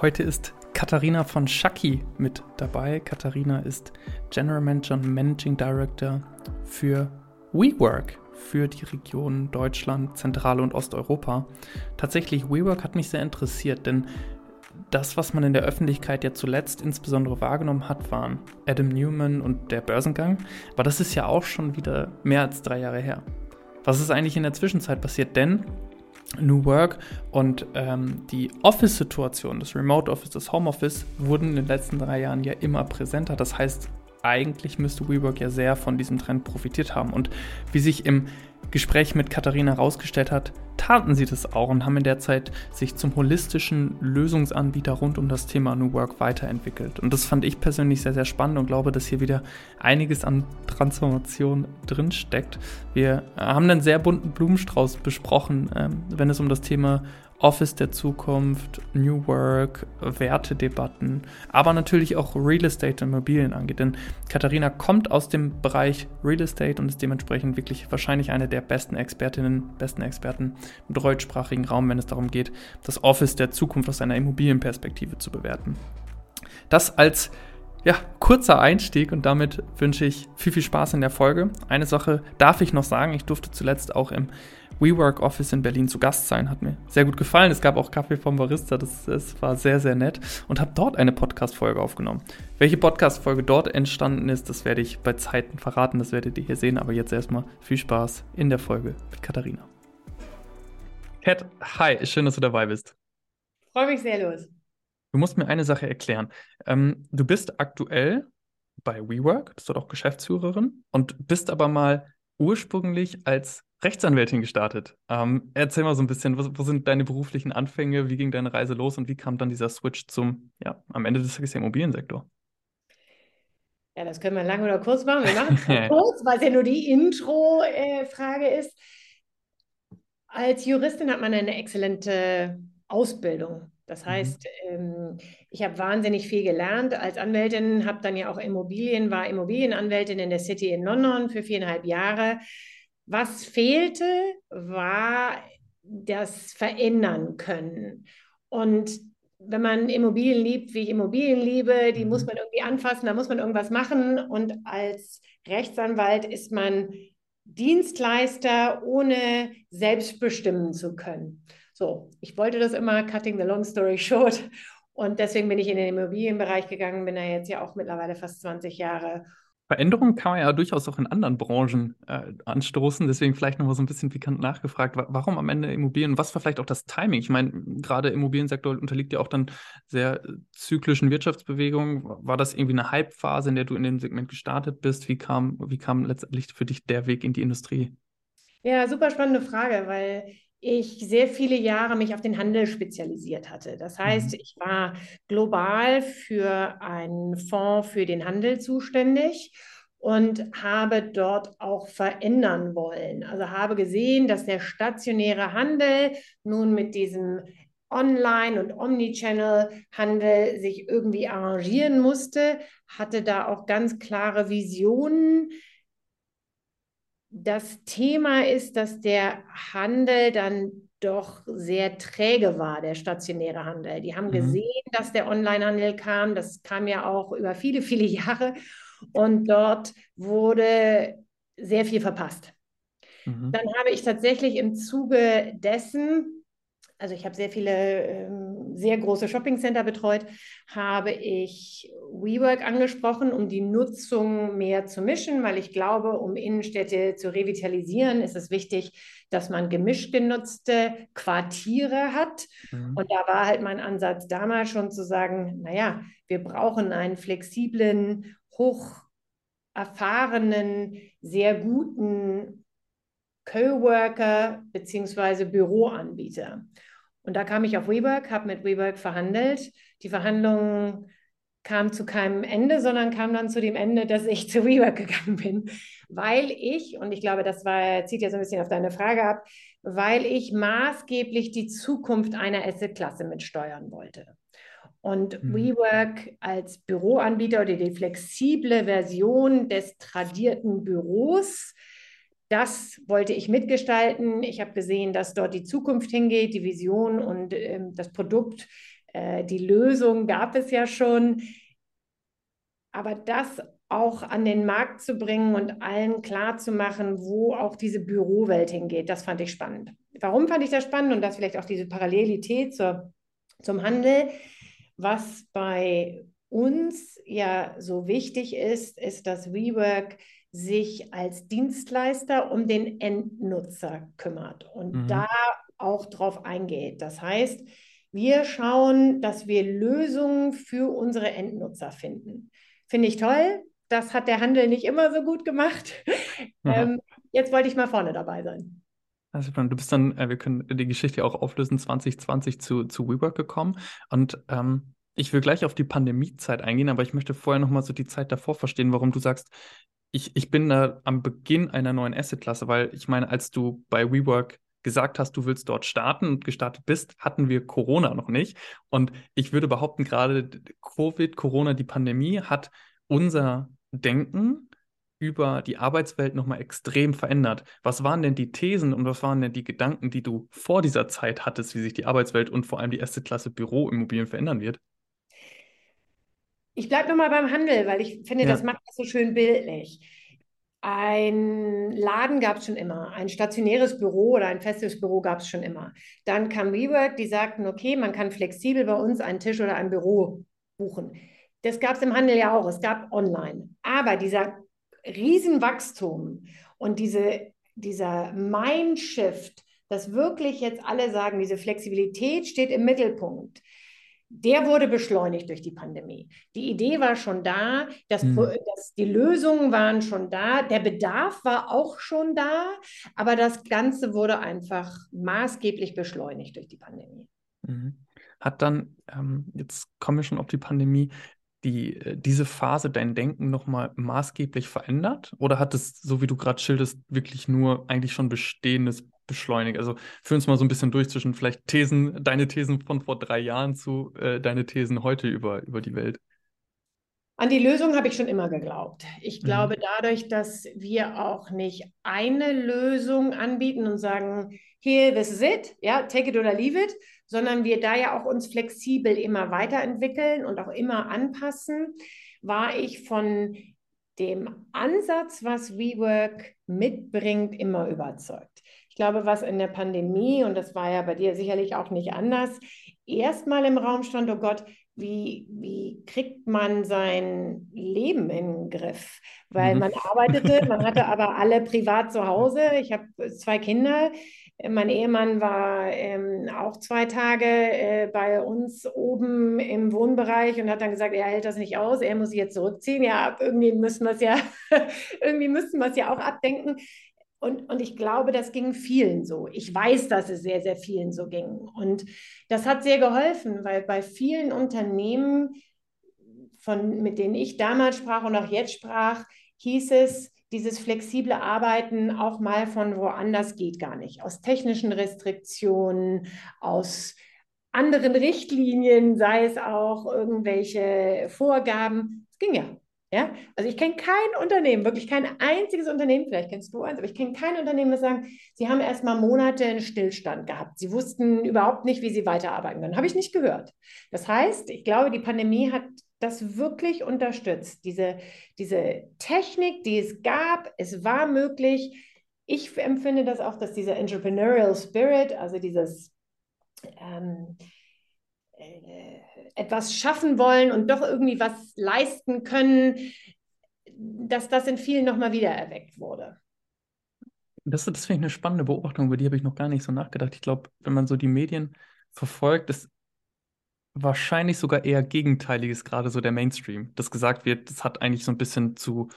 Heute ist Katharina von Schacki mit dabei. Katharina ist General Manager und Managing Director für WeWork für die Region Deutschland, Zentral- und Osteuropa. Tatsächlich, WeWork hat mich sehr interessiert, denn das, was man in der Öffentlichkeit ja zuletzt insbesondere wahrgenommen hat, waren Adam Newman und der Börsengang. Aber das ist ja auch schon wieder mehr als drei Jahre her. Was ist eigentlich in der Zwischenzeit passiert? Denn New Work und ähm, die Office-Situation, das Remote Office, das Home Office, wurden in den letzten drei Jahren ja immer präsenter. Das heißt, eigentlich müsste WeWork ja sehr von diesem Trend profitiert haben. Und wie sich im Gespräch mit Katharina herausgestellt hat, taten sie das auch und haben in der Zeit sich zum holistischen Lösungsanbieter rund um das Thema New Work weiterentwickelt. Und das fand ich persönlich sehr, sehr spannend und glaube, dass hier wieder einiges an Transformation drinsteckt. Wir haben einen sehr bunten Blumenstrauß besprochen, ähm, wenn es um das Thema Office der Zukunft, New Work, Wertedebatten, aber natürlich auch Real Estate und Immobilien angeht. Denn Katharina kommt aus dem Bereich Real Estate und ist dementsprechend wirklich wahrscheinlich eine der besten Expertinnen, besten Experten im deutschsprachigen Raum, wenn es darum geht, das Office der Zukunft aus einer Immobilienperspektive zu bewerten. Das als ja, kurzer Einstieg und damit wünsche ich viel, viel Spaß in der Folge. Eine Sache darf ich noch sagen, ich durfte zuletzt auch im WeWork Office in Berlin zu Gast sein. Hat mir sehr gut gefallen. Es gab auch Kaffee vom Barista. Das, das war sehr, sehr nett. Und habe dort eine Podcast-Folge aufgenommen. Welche Podcast-Folge dort entstanden ist, das werde ich bei Zeiten verraten. Das werdet ihr hier sehen. Aber jetzt erstmal viel Spaß in der Folge mit Katharina. Kat, hi. Schön, dass du dabei bist. Freue mich sehr los. Du musst mir eine Sache erklären. Ähm, du bist aktuell bei WeWork, bist dort auch Geschäftsführerin und bist aber mal ursprünglich als Rechtsanwältin gestartet. Ähm, erzähl mal so ein bisschen, wo, wo, sind deine beruflichen Anfänge, wie ging deine Reise los und wie kam dann dieser Switch zum, ja, am Ende des Tages Immobiliensektor? Ja, das können wir lang oder kurz machen. Wir machen es kurz, weil es ja nur die Intro-Frage ist. Als Juristin hat man eine exzellente Ausbildung. Das mhm. heißt, mhm. ich habe wahnsinnig viel gelernt als Anwältin, habe dann ja auch Immobilien, war Immobilienanwältin in der City in London für viereinhalb Jahre was fehlte, war das Verändern können. Und wenn man Immobilien liebt, wie ich Immobilien liebe, die muss mhm. man irgendwie anfassen, da muss man irgendwas machen. Und als Rechtsanwalt ist man Dienstleister, ohne selbst bestimmen zu können. So, ich wollte das immer, cutting the long story short. Und deswegen bin ich in den Immobilienbereich gegangen, bin da jetzt ja auch mittlerweile fast 20 Jahre Veränderungen kann man ja durchaus auch in anderen Branchen äh, anstoßen. Deswegen vielleicht nochmal so ein bisschen pikant nachgefragt, warum am Ende Immobilien, was war vielleicht auch das Timing? Ich meine, gerade Immobiliensektor unterliegt ja auch dann sehr äh, zyklischen Wirtschaftsbewegungen. War das irgendwie eine Hype-Phase, in der du in dem Segment gestartet bist? Wie kam, wie kam letztendlich für dich der Weg in die Industrie? Ja, super spannende Frage, weil ich sehr viele Jahre mich auf den Handel spezialisiert hatte. Das heißt, mhm. ich war global für einen Fonds für den Handel zuständig und habe dort auch verändern wollen. Also habe gesehen, dass der stationäre Handel nun mit diesem Online- und Omnichannel-Handel sich irgendwie arrangieren musste, hatte da auch ganz klare Visionen, das Thema ist, dass der Handel dann doch sehr träge war, der stationäre Handel. Die haben mhm. gesehen, dass der Onlinehandel kam. Das kam ja auch über viele, viele Jahre. Und dort wurde sehr viel verpasst. Mhm. Dann habe ich tatsächlich im Zuge dessen also ich habe sehr viele ähm, sehr große Shoppingcenter betreut, habe ich WeWork angesprochen, um die Nutzung mehr zu mischen, weil ich glaube, um Innenstädte zu revitalisieren, ist es wichtig, dass man gemischt genutzte Quartiere hat. Mhm. Und da war halt mein Ansatz damals schon zu sagen, naja, wir brauchen einen flexiblen, hoch erfahrenen, sehr guten Coworker bzw. Büroanbieter. Und da kam ich auf WeWork, habe mit WeWork verhandelt. Die Verhandlungen kamen zu keinem Ende, sondern kam dann zu dem Ende, dass ich zu WeWork gegangen bin, weil ich, und ich glaube, das war, zieht ja so ein bisschen auf deine Frage ab, weil ich maßgeblich die Zukunft einer Assetklasse mitsteuern wollte. Und mhm. WeWork als Büroanbieter oder die flexible Version des tradierten Büros das wollte ich mitgestalten. Ich habe gesehen, dass dort die Zukunft hingeht, die Vision und ähm, das Produkt Äh, die Lösung gab es ja schon. Aber das auch an den Markt zu bringen und allen klarzumachen, wo auch diese Bürowelt hingeht, das fand ich spannend. Warum fand ich das spannend und das vielleicht auch diese Parallelität zur, zum Handel? Was bei uns ja so wichtig ist, ist, dass WeWork sich als Dienstleister um den Endnutzer kümmert und mhm. da auch drauf eingeht. Das heißt, wir schauen, dass wir Lösungen für unsere Endnutzer finden. Finde ich toll. Das hat der Handel nicht immer so gut gemacht. Ähm, jetzt wollte ich mal vorne dabei sein. Also du bist dann, äh, wir können die Geschichte auch auflösen, 2020 zu, zu WeWork gekommen. Und ähm, ich will gleich auf die Pandemiezeit eingehen, aber ich möchte vorher nochmal so die Zeit davor verstehen, warum du sagst, ich, ich bin da am Beginn einer neuen Asset-Klasse, weil ich meine, als du bei WeWork gesagt hast, du willst dort starten und gestartet bist, hatten wir Corona noch nicht. Und ich würde behaupten, gerade Covid, Corona, die Pandemie hat unser Denken über die Arbeitswelt nochmal extrem verändert. Was waren denn die Thesen und was waren denn die Gedanken, die du vor dieser Zeit hattest, wie sich die Arbeitswelt und vor allem die erste Klasse Büroimmobilien verändern wird? Ich bleibe nochmal beim Handel, weil ich finde, ja. das macht das so schön bildlich. Ein Laden gab es schon immer, ein stationäres Büro oder ein festes Büro gab es schon immer. Dann kam WeWork, die sagten, okay, man kann flexibel bei uns einen Tisch oder ein Büro buchen. Das gab es im Handel ja auch, es gab online. Aber dieser Riesenwachstum und diese, dieser Mindshift, dass wirklich jetzt alle sagen, diese Flexibilität steht im Mittelpunkt, der wurde beschleunigt durch die Pandemie. Die Idee war schon da, das, mhm. das, die Lösungen waren schon da, der Bedarf war auch schon da, aber das Ganze wurde einfach maßgeblich beschleunigt durch die Pandemie. Mhm. Hat dann, ähm, jetzt kommen wir schon auf die Pandemie, die, äh, diese Phase dein Denken nochmal maßgeblich verändert? Oder hat es, so wie du gerade schilderst, wirklich nur eigentlich schon Bestehendes beschleunigt? Also führ uns mal so ein bisschen durch zwischen vielleicht Thesen, deine Thesen von vor drei Jahren zu äh, deine Thesen heute über, über die Welt. An die Lösung habe ich schon immer geglaubt. Ich mhm. glaube, mhm. dadurch, dass wir auch nicht eine Lösung anbieten und sagen, here, this is it, ja, take it or leave it, sondern wir da ja auch uns flexibel immer weiterentwickeln und auch immer anpassen, war ich von dem Ansatz, was WeWork mitbringt, immer überzeugt. Ich glaube, was in der Pandemie, und das war ja bei dir sicherlich auch nicht anders, erstmal im Raum stand, oh Gott, wie, wie kriegt man sein Leben in den Griff? Weil mhm. man arbeitete, man hatte aber alle privat zu Hause. Ich habe zwei Kinder. Mein Ehemann war ähm, auch zwei Tage äh, bei uns oben im Wohnbereich und hat dann gesagt, er hält das nicht aus, er muss sich jetzt zurückziehen. Ja, irgendwie müssen wir es ja, irgendwie müssten wir es ja auch abdenken. Und, und ich glaube, das ging vielen so. Ich weiß, dass es sehr, sehr vielen so ging. Und das hat sehr geholfen, weil bei vielen Unternehmen, von, mit denen ich damals sprach und auch jetzt sprach, hieß es, dieses flexible Arbeiten auch mal von woanders geht gar nicht. Aus technischen Restriktionen, aus anderen Richtlinien, sei es auch irgendwelche Vorgaben. Es ging ja. Ja, also ich kenne kein Unternehmen, wirklich kein einziges Unternehmen, vielleicht kennst du eins, aber ich kenne kein Unternehmen, das sagen, sie haben erst mal Monate in Stillstand gehabt. Sie wussten überhaupt nicht, wie sie weiterarbeiten können. Habe ich nicht gehört. Das heißt, ich glaube, die Pandemie hat das wirklich unterstützt. Diese, diese Technik, die es gab, es war möglich. Ich empfinde das auch, dass dieser Entrepreneurial Spirit, also dieses ähm, äh, etwas schaffen wollen und doch irgendwie was leisten können, dass das in vielen nochmal wieder erweckt wurde. Das, das finde ich eine spannende Beobachtung, über die habe ich noch gar nicht so nachgedacht. Ich glaube, wenn man so die Medien verfolgt, ist wahrscheinlich sogar eher Gegenteiliges, gerade so der Mainstream. Das gesagt wird, das hat eigentlich so ein bisschen zu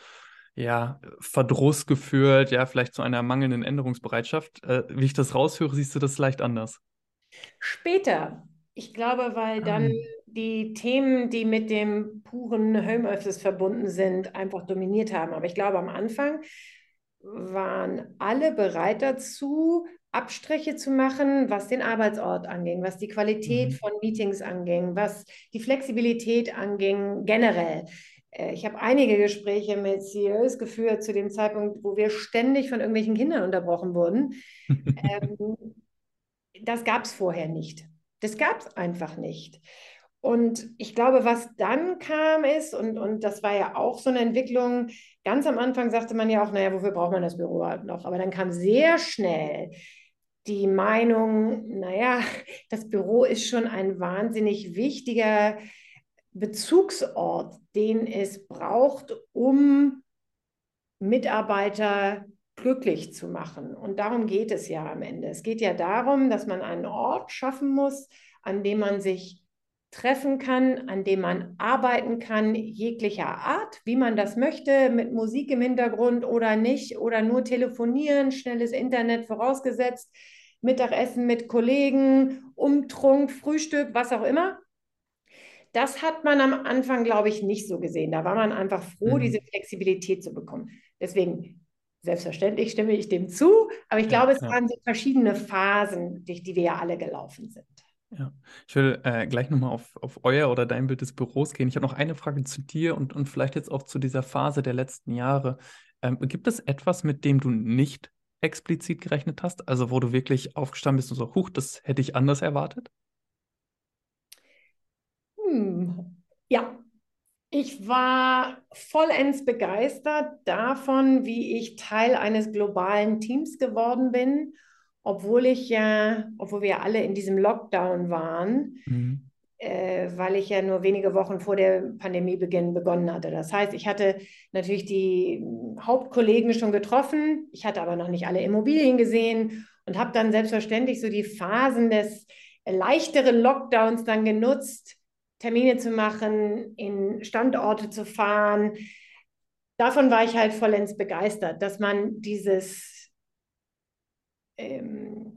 ja, Verdruss geführt, ja, vielleicht zu einer mangelnden Änderungsbereitschaft. Äh, wie ich das raushöre, siehst du das leicht anders. Später. Ich glaube, weil dann um. die Themen, die mit dem puren Homeoffice verbunden sind, einfach dominiert haben. Aber ich glaube, am Anfang waren alle bereit dazu, Abstriche zu machen, was den Arbeitsort anging, was die Qualität mhm. von Meetings anging, was die Flexibilität anging, generell. Äh, ich habe einige Gespräche mit CEOs geführt zu dem Zeitpunkt, wo wir ständig von irgendwelchen Kindern unterbrochen wurden. ähm, das gab es vorher nicht. Das gab es einfach nicht. Und ich glaube, was dann kam ist, und, und das war ja auch so eine Entwicklung, ganz am Anfang sagte man ja auch, naja, wofür braucht man das Büro noch? Aber dann kam sehr schnell die Meinung, naja, das Büro ist schon ein wahnsinnig wichtiger Bezugsort, den es braucht, um Mitarbeiter glücklich zu machen. Und darum geht es ja am Ende. Es geht ja darum, dass man einen Ort schaffen muss, an dem man sich treffen kann, an dem man arbeiten kann, jeglicher Art, wie man das möchte, mit Musik im Hintergrund oder nicht, oder nur telefonieren, schnelles Internet vorausgesetzt, Mittagessen mit Kollegen, Umtrunk, Frühstück, was auch immer. Das hat man am Anfang, glaube ich, nicht so gesehen. Da war man einfach froh, mhm. diese Flexibilität zu bekommen. Deswegen, selbstverständlich stimme ich dem zu, aber ich glaube, ja, es waren so verschiedene Phasen, durch die wir ja alle gelaufen sind. Ja, ich will äh, gleich nochmal auf, auf euer oder dein Bild des Büros gehen. Ich habe noch eine Frage zu dir und, und vielleicht jetzt auch zu dieser Phase der letzten Jahre. Ähm, gibt es etwas, mit dem du nicht explizit gerechnet hast? Also wo du wirklich aufgestanden bist und so, huch, das hätte ich anders erwartet? Hm. Ja, ich war vollends begeistert davon, wie ich Teil eines globalen Teams geworden bin obwohl ich ja, obwohl wir alle in diesem Lockdown waren, mhm. äh, weil ich ja nur wenige Wochen vor der Pandemiebeginn begonnen hatte. Das heißt, ich hatte natürlich die Hauptkollegen schon getroffen, ich hatte aber noch nicht alle Immobilien gesehen und habe dann selbstverständlich so die Phasen des leichteren Lockdowns dann genutzt, Termine zu machen, in Standorte zu fahren. Davon war ich halt vollends begeistert, dass man dieses ähm,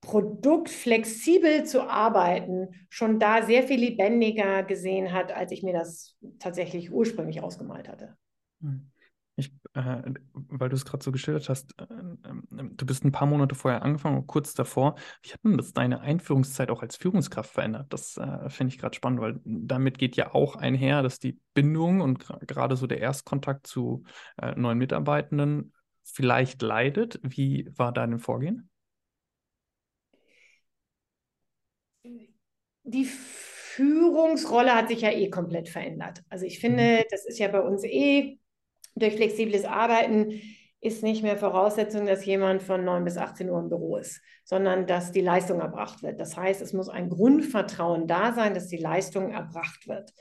Produkt flexibel zu arbeiten, schon da sehr viel lebendiger gesehen hat, als ich mir das tatsächlich ursprünglich ausgemalt hatte. Hm. Ich, äh, weil du es gerade so geschildert hast, äh, äh, du bist ein paar Monate vorher angefangen, kurz davor. Wie hat denn das deine Einführungszeit auch als Führungskraft verändert? Das äh, finde ich gerade spannend, weil damit geht ja auch einher, dass die Bindung und gerade so der Erstkontakt zu äh, neuen Mitarbeitenden vielleicht leidet. Wie war dein Vorgehen? Die Führungsrolle hat sich ja eh komplett verändert. Also ich finde, mhm. das ist ja bei uns eh durch flexibles Arbeiten ist nicht mehr Voraussetzung, dass jemand von 9 bis 18 Uhr im Büro ist, sondern dass die Leistung erbracht wird. Das heißt, es muss ein Grundvertrauen da sein, dass die Leistung erbracht wird.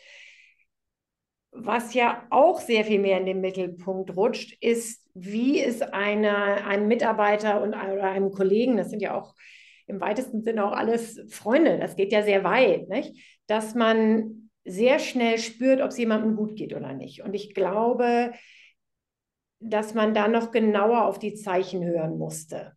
Was ja auch sehr viel mehr in den Mittelpunkt rutscht, ist, wie es eine, einem Mitarbeiter und oder einem Kollegen, das sind ja auch im weitesten Sinne auch alles Freunde, das geht ja sehr weit, nicht? dass man sehr schnell spürt, ob es jemandem gut geht oder nicht. Und ich glaube, dass man da noch genauer auf die Zeichen hören musste.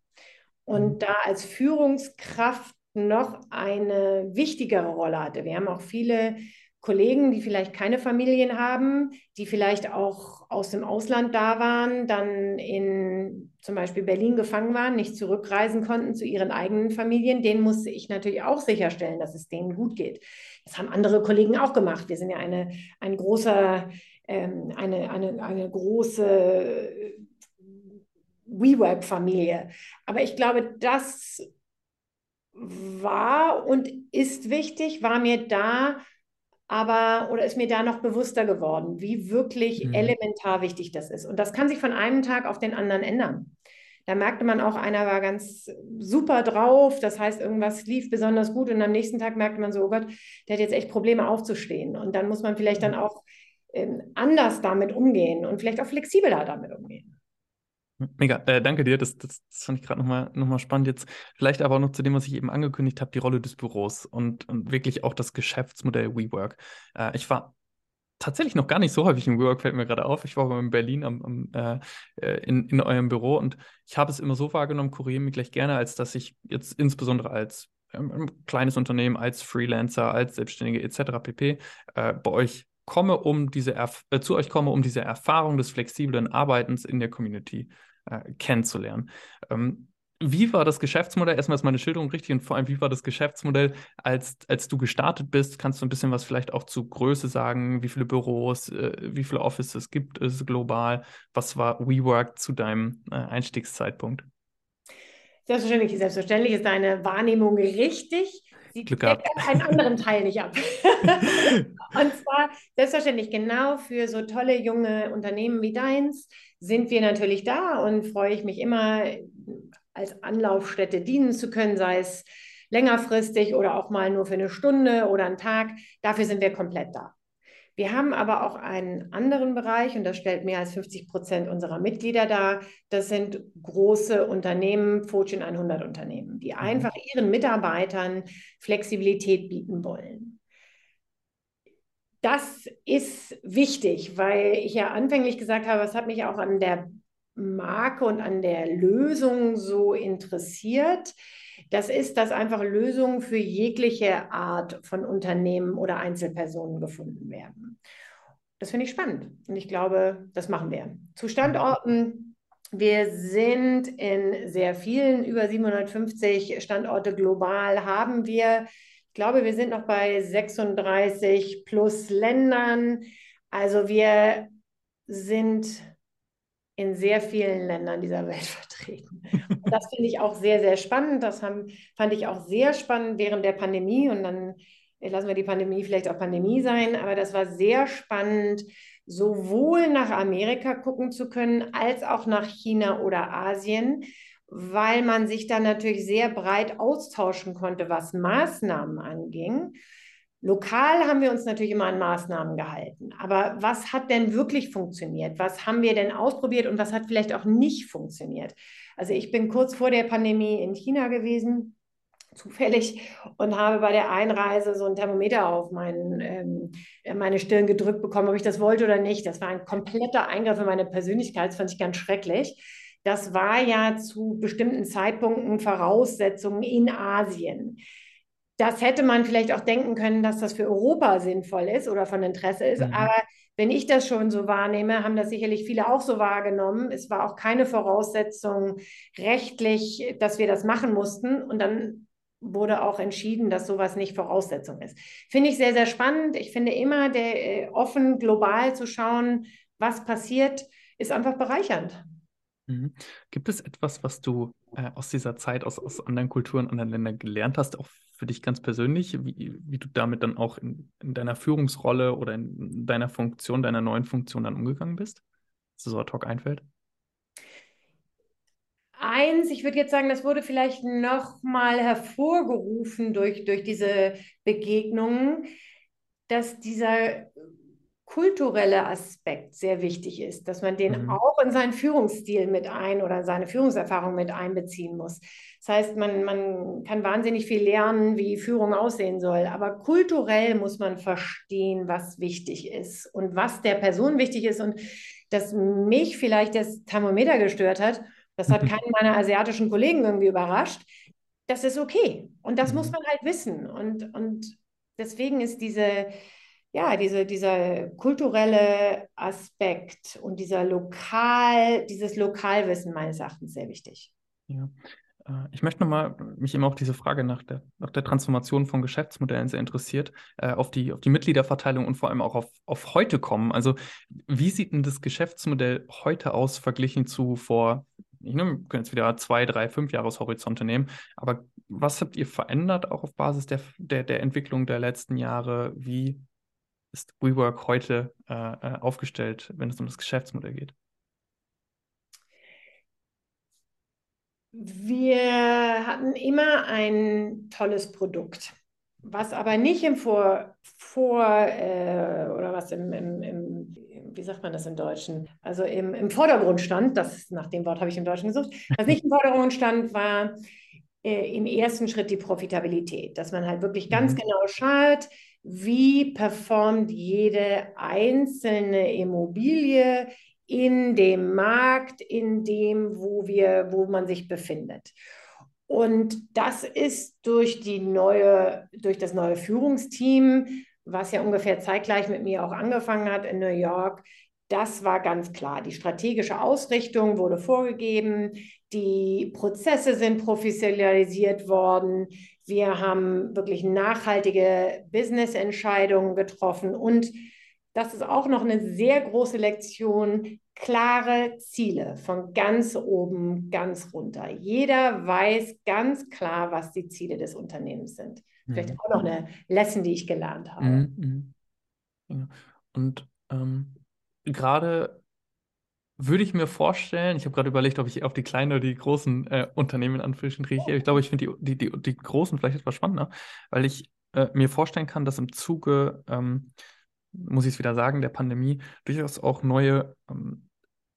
Und mhm. da als Führungskraft noch eine wichtigere Rolle hatte. Wir haben auch viele Kollegen, die vielleicht keine Familien haben, die vielleicht auch aus dem Ausland da waren, dann in zum Beispiel Berlin gefangen waren, nicht zurückreisen konnten zu ihren eigenen Familien, denen musste ich natürlich auch sicherstellen, dass es denen gut geht. Das haben andere Kollegen auch gemacht. Wir sind ja eine, ein großer, eine, eine, eine große WeWork-Familie. Aber ich glaube, das war und ist wichtig, war mir da aber oder ist mir da noch bewusster geworden, wie wirklich mhm. elementar wichtig das ist. Und das kann sich von einem Tag auf den anderen ändern. Da merkte man auch, einer war ganz super drauf, das heißt, irgendwas lief besonders gut und am nächsten Tag merkte man so, oh Gott, der hat jetzt echt Probleme aufzustehen. Und dann muss man vielleicht dann mhm. auch ähm, anders damit umgehen und vielleicht auch flexibler damit umgehen. Mega, äh, danke dir. Das, das, das fand ich gerade nochmal noch mal spannend. Jetzt vielleicht aber auch noch zu dem, was ich eben angekündigt habe, die Rolle des Büros und, und wirklich auch das Geschäftsmodell WeWork. Äh, ich war tatsächlich noch gar nicht so häufig im WeWork, fällt mir gerade auf. Ich war in Berlin am, am, äh, äh, in, in eurem Büro und ich habe es immer so wahrgenommen, kuriere mich gleich gerne, als dass ich jetzt insbesondere als ähm, kleines Unternehmen, als Freelancer, als Selbstständige etc. pp. Äh, bei euch komme, um diese äh, zu euch komme, um diese Erfahrung des flexiblen Arbeitens in der Community äh, kennenzulernen. Ähm, wie war das Geschäftsmodell? Erstmal ist meine Schilderung richtig und vor allem, wie war das Geschäftsmodell, als, als du gestartet bist? Kannst du ein bisschen was vielleicht auch zu Größe sagen? Wie viele Büros, äh, wie viele Offices gibt es global? Was war WeWork zu deinem äh, Einstiegszeitpunkt? Selbstverständlich, selbstverständlich ist deine Wahrnehmung richtig. Sie Glück deckt einen anderen Teil nicht ab. und zwar selbstverständlich genau für so tolle junge Unternehmen wie deins sind wir natürlich da und freue ich mich immer als Anlaufstätte dienen zu können, sei es längerfristig oder auch mal nur für eine Stunde oder einen Tag. Dafür sind wir komplett da. Wir haben aber auch einen anderen Bereich und das stellt mehr als 50 Prozent unserer Mitglieder dar. Das sind große Unternehmen, Fortune 100 Unternehmen, die mhm. einfach ihren Mitarbeitern Flexibilität bieten wollen. Das ist wichtig, weil ich ja anfänglich gesagt habe, es hat mich auch an der Marke und an der Lösung so interessiert. Das ist, dass einfach Lösungen für jegliche Art von Unternehmen oder Einzelpersonen gefunden werden. Das finde ich spannend und ich glaube, das machen wir. Zu Standorten. Wir sind in sehr vielen, über 750 Standorte global haben wir. Ich glaube, wir sind noch bei 36 plus Ländern. Also wir sind in sehr vielen Ländern dieser Welt vertreten. Und das finde ich auch sehr, sehr spannend. Das haben, fand ich auch sehr spannend während der Pandemie. Und dann lassen wir die Pandemie vielleicht auch Pandemie sein. Aber das war sehr spannend, sowohl nach Amerika gucken zu können, als auch nach China oder Asien, weil man sich dann natürlich sehr breit austauschen konnte, was Maßnahmen anging. Lokal haben wir uns natürlich immer an Maßnahmen gehalten. Aber was hat denn wirklich funktioniert? Was haben wir denn ausprobiert und was hat vielleicht auch nicht funktioniert? Also ich bin kurz vor der Pandemie in China gewesen, zufällig, und habe bei der Einreise so ein Thermometer auf mein, ähm, meine Stirn gedrückt bekommen, ob ich das wollte oder nicht. Das war ein kompletter Eingriff in meine Persönlichkeit. Das fand ich ganz schrecklich. Das war ja zu bestimmten Zeitpunkten Voraussetzungen in Asien das hätte man vielleicht auch denken können, dass das für Europa sinnvoll ist oder von Interesse ist. Mhm. Aber wenn ich das schon so wahrnehme, haben das sicherlich viele auch so wahrgenommen. Es war auch keine Voraussetzung rechtlich, dass wir das machen mussten. Und dann wurde auch entschieden, dass sowas nicht Voraussetzung ist. Finde ich sehr, sehr spannend. Ich finde immer, der, äh, offen global zu schauen, was passiert, ist einfach bereichernd. Mhm. Gibt es etwas, was du äh, aus dieser Zeit, aus, aus anderen Kulturen, anderen Ländern gelernt hast, auch für dich ganz persönlich, wie, wie du damit dann auch in, in, deiner Führungsrolle oder in deiner Funktion, deiner neuen Funktion dann umgegangen bist? Dass so ad hoc einfällt? Eins, ich würde jetzt sagen, das wurde vielleicht noch mal hervorgerufen durch, durch diese Begegnungen, dass dieser kulturelle Aspekt sehr wichtig ist, dass man den mhm. auch in seinen Führungsstil mit ein oder seine Führungserfahrung mit einbeziehen muss. Das heißt, man, man kann wahnsinnig viel lernen, wie Führung aussehen soll, aber kulturell muss man verstehen, was wichtig ist und was der Person wichtig ist und dass mich vielleicht das Thermometer gestört hat, das hat keinen meiner asiatischen Kollegen irgendwie überrascht. Das ist okay und das mhm. muss man halt wissen und, und deswegen ist diese ja, diese, dieser kulturelle Aspekt und dieser Lokal, dieses Lokalwissen meines Erachtens sehr wichtig. Ja. Äh, ich möchte nochmal, mich immer auch diese Frage nach der, nach der Transformation von Geschäftsmodellen sehr interessiert, äh, auf, die, auf die Mitgliederverteilung und vor allem auch auf, auf heute kommen. Also, wie sieht denn das Geschäftsmodell heute aus, verglichen zu vor, ich ne, wir können jetzt wieder zwei, drei, fünf Jahreshorizonte nehmen, aber was habt ihr verändert, auch auf Basis der, der, der Entwicklung der letzten Jahre? Wie ist WeWork heute äh, äh, aufgestellt, wenn es um das Geschäftsmodell geht? Wir hatten immer ein tolles Produkt, was aber nicht im Vor, Vor äh, oder was im, im, im, wie sagt man das im Deutschen? Also im, im Vordergrund stand, das nach dem Wort habe ich im Deutschen gesucht, was nicht im Vordergrund stand, war äh, im ersten Schritt die Profitabilität, dass man halt wirklich ganz mhm. genau schaut, wie performt jede einzelne Immobilie in dem Markt, in dem, wo wir, wo man sich befindet. Und das ist durch die neue, durch das neue Führungsteam, was ja ungefähr zeitgleich mit mir auch angefangen hat in New York, das war ganz klar. Die strategische Ausrichtung wurde vorgegeben, die Prozesse sind professionalisiert worden, wir haben wirklich nachhaltige Business-Entscheidungen getroffen und das ist auch noch eine sehr große Lektion, klare Ziele von ganz oben, ganz runter. Jeder weiß ganz klar, was die Ziele des Unternehmens sind. Vielleicht mhm. auch noch eine Lesson, die ich gelernt habe. Mhm. mhm. Ja. Und ähm, gerade würde ich mir vorstellen, ich habe gerade überlegt, ob ich auf die kleinen oder die großen äh, Unternehmen Anführungsstrichen reagiere. Ich glaube, ich finde die, die, die, die, großen vielleicht etwas spannender, weil ich äh, mir vorstellen kann, dass im Zuge, ähm, muss ich es wieder sagen, der Pandemie durchaus auch neue ähm,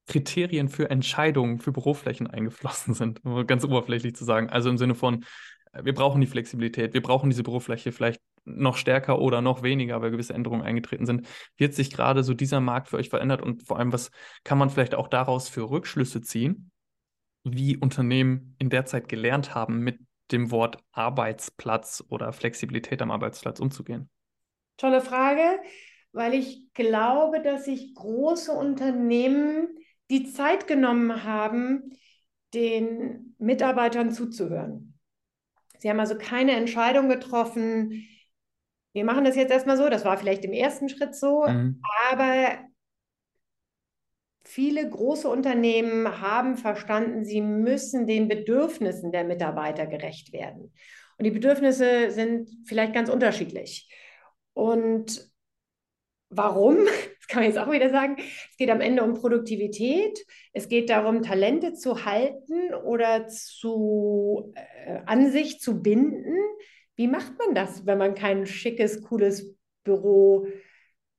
Kriterien für Entscheidungen für Büroflächen eingeflossen sind, um ganz oberflächlich zu sagen. Also im Sinne von, äh, wir brauchen die Flexibilität, wir brauchen diese Bürofläche vielleicht noch stärker oder noch weniger, weil gewisse Änderungen eingetreten sind. Hat sich gerade so dieser Markt für euch verändert und vor allem, was kann man vielleicht auch daraus für Rückschlüsse ziehen, wie Unternehmen in der Zeit gelernt haben, mit dem Wort Arbeitsplatz oder Flexibilität am Arbeitsplatz umzugehen? Tolle Frage, weil ich glaube, dass sich große Unternehmen die Zeit genommen haben, den Mitarbeitern zuzuhören. Sie haben also keine Entscheidung getroffen, wir machen das jetzt erstmal so, das war vielleicht im ersten Schritt so, mhm. aber viele große Unternehmen haben verstanden, sie müssen den Bedürfnissen der Mitarbeiter gerecht werden. Und die Bedürfnisse sind vielleicht ganz unterschiedlich. Und warum? Das kann man jetzt auch wieder sagen. Es geht am Ende um Produktivität. Es geht darum, Talente zu halten oder zu, äh, an sich zu binden. Wie macht man das, wenn man kein schickes, cooles Büro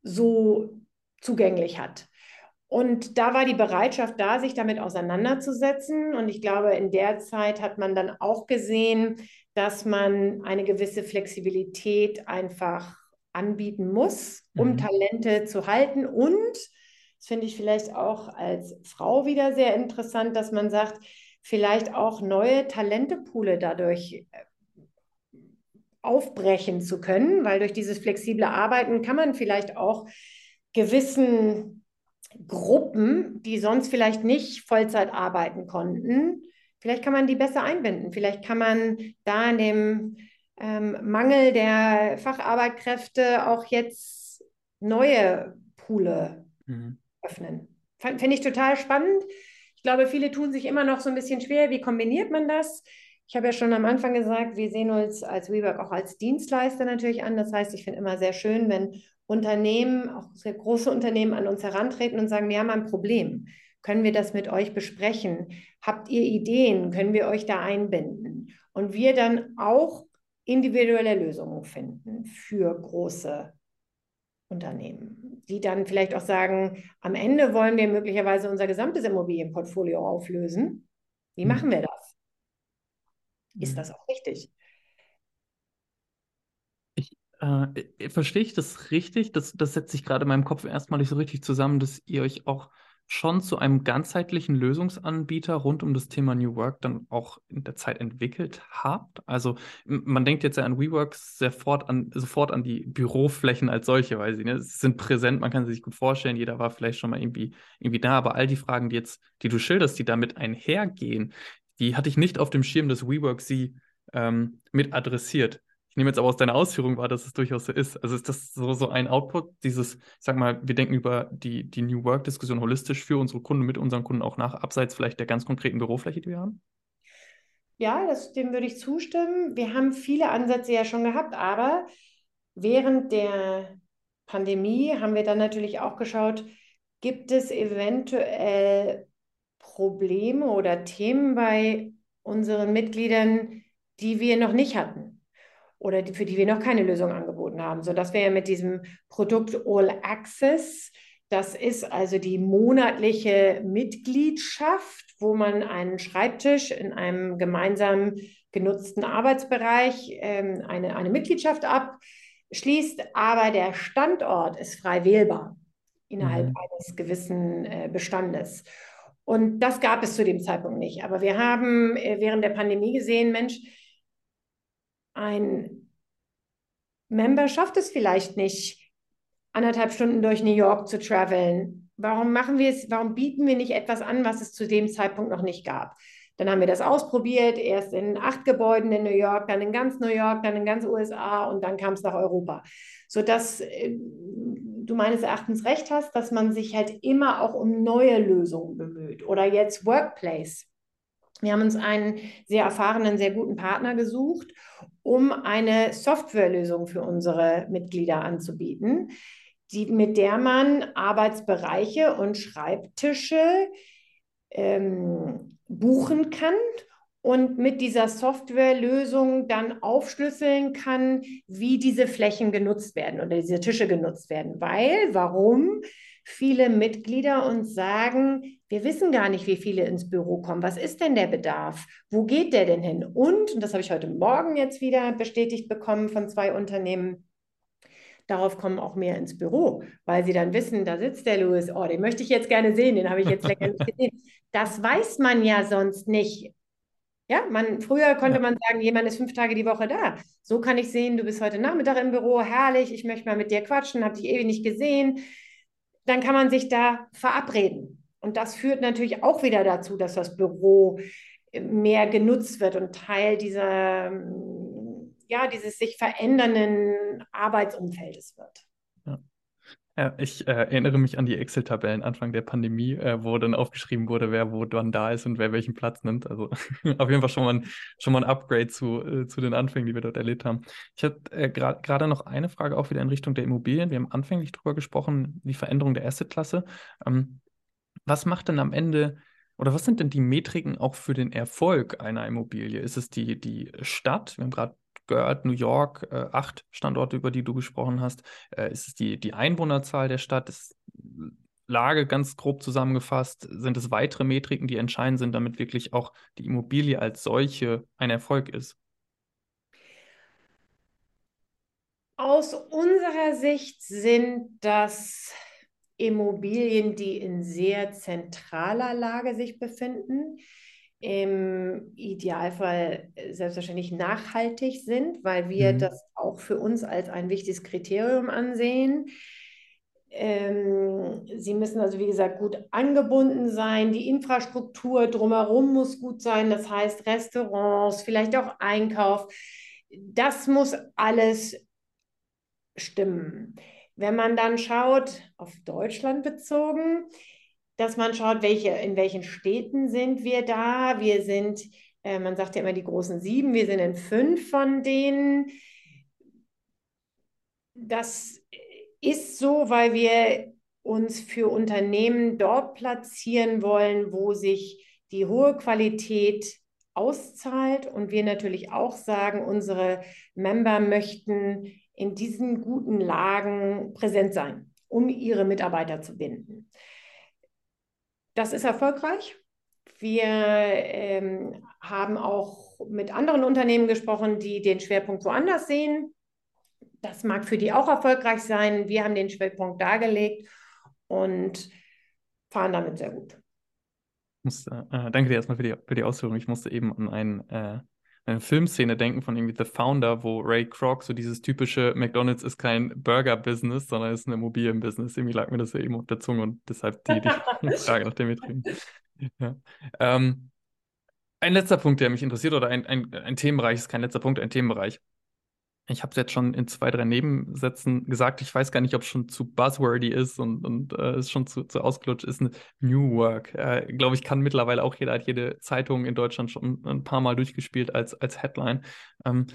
so zugänglich hat? Und da war die Bereitschaft da, sich damit auseinanderzusetzen. Und ich glaube, in der Zeit hat man dann auch gesehen, dass man eine gewisse Flexibilität einfach anbieten muss, um mhm. Talente zu halten. Und, das finde ich vielleicht auch als Frau wieder sehr interessant, dass man sagt, vielleicht auch neue Talentepoole dadurch äh, aufbrechen zu können, weil durch dieses flexible Arbeiten kann man vielleicht auch gewissen Gruppen, die sonst vielleicht nicht Vollzeit arbeiten konnten, vielleicht kann man die besser einbinden. Vielleicht kann man da in dem ähm, Mangel der Facharbeitskräfte auch jetzt neue Poole mhm. öffnen. Finde ich total spannend. Ich glaube, viele tun sich immer noch so ein bisschen schwer. Wie kombiniert man das? Ich habe ja schon am Anfang gesagt, wir sehen uns als WeWork auch als Dienstleister natürlich an. Das heißt, ich finde immer sehr schön, wenn Unternehmen, auch sehr große Unternehmen an uns herantreten und sagen, wir haben ein Problem. Können wir das mit euch besprechen? Habt ihr Ideen? Können wir euch da einbinden? Und wir dann auch individuelle Lösungen finden für große Unternehmen, die dann vielleicht auch sagen, am Ende wollen wir möglicherweise unser gesamtes Immobilienportfolio auflösen. Wie mhm. machen wir das? Ist mhm. das auch richtig? Ich, äh, verstehe ich das richtig? Das, das setzt sich gerade in meinem Kopf erstmal nicht so richtig zusammen, dass ihr euch auch schon zu einem ganzheitlichen Lösungsanbieter rund um das Thema New Work dann auch in der Zeit entwickelt habt? Also man denkt jetzt ja an WeWork sofort an, sofort an die Büroflächen als solche, weil sie ne, sind präsent, man kann sie sich gut vorstellen, jeder war vielleicht schon mal irgendwie, irgendwie da, aber all die Fragen, die jetzt, die du schilderst, die damit einhergehen, die hatte ich nicht auf dem Schirm, dass WeWork sie ähm, mit adressiert. Ich nehme jetzt aber aus deiner Ausführung wahr, dass es durchaus so ist. Also ist das so, so ein Output, dieses, ich sag mal, wir denken über die, die New Work-Diskussion holistisch für unsere Kunden, mit unseren Kunden auch nach, abseits vielleicht der ganz konkreten Bürofläche, die wir haben? Ja, das, dem würde ich zustimmen. Wir haben viele Ansätze ja schon gehabt, aber während der Pandemie haben wir dann natürlich auch geschaut, gibt es eventuell Probleme oder Themen bei unseren Mitgliedern, die wir noch nicht hatten oder die, für die wir noch keine Lösung angeboten haben, sodass wir ja mit diesem Produkt All Access, das ist also die monatliche Mitgliedschaft, wo man einen Schreibtisch in einem gemeinsam genutzten Arbeitsbereich ähm, eine, eine Mitgliedschaft abschließt, aber der Standort ist frei wählbar innerhalb mhm. eines gewissen äh, Bestandes. Und das gab es zu dem Zeitpunkt nicht. Aber wir haben äh, während der Pandemie gesehen, Mensch, ein Member schafft es vielleicht nicht, anderthalb Stunden durch New York zu traveln. Warum machen wir es, warum bieten wir nicht etwas an, was es zu dem Zeitpunkt noch nicht gab? Dann haben wir das ausprobiert, erst in acht Gebäuden in New York, dann in ganz New York, dann in ganz USA und dann kam es nach Europa. Sodass äh, du meines Erachtens recht hast, dass man sich halt immer auch um neue Lösungen bemüht. Oder jetzt Workplace. Wir haben uns einen sehr erfahrenen, sehr guten Partner gesucht, um eine Softwarelösung für unsere Mitglieder anzubieten, die, mit der man Arbeitsbereiche und Schreibtische ähm, buchen kann und mit dieser Softwarelösung dann aufschlüsseln kann, wie diese Flächen genutzt werden oder diese Tische genutzt werden. Weil, warum? Viele Mitglieder uns sagen, wir wissen gar nicht, wie viele ins Büro kommen. Was ist denn der Bedarf? Wo geht der denn hin? Und, und das habe ich heute Morgen jetzt wieder bestätigt bekommen von zwei Unternehmen, darauf kommen auch mehr ins Büro, weil sie dann wissen, da sitzt der Louis, oh, den möchte ich jetzt gerne sehen, den habe ich jetzt länger nicht gesehen. Das weiß man ja sonst nicht ja, man, früher konnte ja. man sagen, jemand ist fünf Tage die Woche da. So kann ich sehen, du bist heute Nachmittag im Büro, herrlich, ich möchte mal mit dir quatschen, habe dich ewig nicht gesehen. Dann kann man sich da verabreden. Und das führt natürlich auch wieder dazu, dass das Büro mehr genutzt wird und Teil dieser, ja, dieses sich verändernden Arbeitsumfeldes wird. Ja, ich äh, erinnere mich an die Excel-Tabellen Anfang der Pandemie, äh, wo dann aufgeschrieben wurde, wer wo dann da ist und wer welchen Platz nimmt. Also auf jeden Fall schon mal ein, schon mal ein Upgrade zu, äh, zu den Anfängen, die wir dort erlebt haben. Ich habe äh, gerade gra noch eine Frage auch wieder in Richtung der Immobilien. Wir haben anfänglich darüber gesprochen, die Veränderung der Assetklasse. Ähm, was macht denn am Ende oder was sind denn die Metriken auch für den Erfolg einer Immobilie? Ist es die, die Stadt? Wir haben gerade gehört, New York, äh, acht Standorte, über die du gesprochen hast. Äh, ist es die, die Einwohnerzahl der Stadt? Ist Lage ganz grob zusammengefasst? Sind es weitere Metriken, die entscheidend sind, damit wirklich auch die Immobilie als solche ein Erfolg ist? Aus unserer Sicht sind das Immobilien, die in sehr zentraler Lage sich befinden im Idealfall äh, selbstverständlich nachhaltig sind, weil wir mhm. das auch für uns als ein wichtiges Kriterium ansehen. Ähm, sie müssen also, wie gesagt, gut angebunden sein. Die Infrastruktur drumherum muss gut sein. Das heißt, Restaurants, vielleicht auch Einkauf. Das muss alles stimmen. Wenn man dann schaut, auf Deutschland bezogen, dass man schaut, welche, in welchen Städten sind wir da. Wir sind, äh, man sagt ja immer die großen sieben, wir sind in fünf von denen. Das ist so, weil wir uns für Unternehmen dort platzieren wollen, wo sich die hohe Qualität auszahlt und wir natürlich auch sagen, unsere Member möchten in diesen guten Lagen präsent sein, um ihre Mitarbeiter zu binden. Das ist erfolgreich. Wir ähm, haben auch mit anderen Unternehmen gesprochen, die den Schwerpunkt woanders sehen. Das mag für die auch erfolgreich sein. Wir haben den Schwerpunkt dargelegt und fahren damit sehr gut. Musste, äh, danke dir erstmal für die, für die Ausführung. Ich musste eben an einen äh, eine Filmszene denken von irgendwie The Founder, wo Ray Kroc so dieses typische McDonalds ist kein Burger-Business, sondern ist ein Immobilien-Business. Irgendwie lag mir das ja eben auf der Zunge und deshalb die, die Frage nach dem Metriken. Ja. Ähm, ein letzter Punkt, der mich interessiert, oder ein, ein, ein Themenbereich, ist kein letzter Punkt, ein Themenbereich. Ich habe es jetzt schon in zwei, drei Nebensätzen gesagt. Ich weiß gar nicht, ob es schon zu buzzwordy ist und, und äh, es schon zu, zu ausgelutscht ist. New Work. Äh, Glaube ich, kann mittlerweile auch jeder, hat jede Zeitung in Deutschland schon ein paar Mal durchgespielt als, als Headline. Ähm,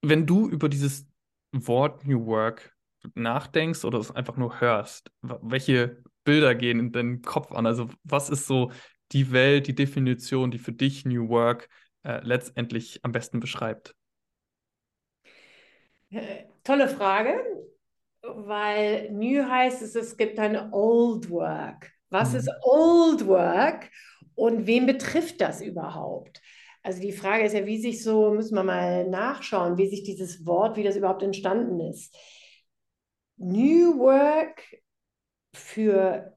wenn du über dieses Wort New Work nachdenkst oder es einfach nur hörst, welche Bilder gehen in deinen Kopf an? Also, was ist so die Welt, die Definition, die für dich New Work äh, letztendlich am besten beschreibt? Tolle Frage, weil New heißt es, es gibt ein Old Work. Was mhm. ist Old Work und wen betrifft das überhaupt? Also die Frage ist ja, wie sich so, müssen wir mal nachschauen, wie sich dieses Wort, wie das überhaupt entstanden ist. New Work für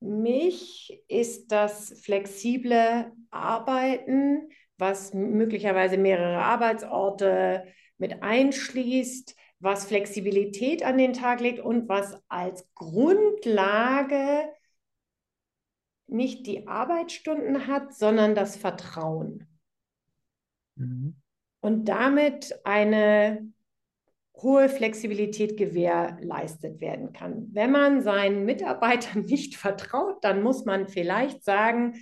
mich ist das flexible Arbeiten, was möglicherweise mehrere Arbeitsorte mit einschließt, was Flexibilität an den Tag legt und was als Grundlage nicht die Arbeitsstunden hat, sondern das Vertrauen. Mhm. Und damit eine hohe Flexibilität gewährleistet werden kann. Wenn man seinen Mitarbeitern nicht vertraut, dann muss man vielleicht sagen,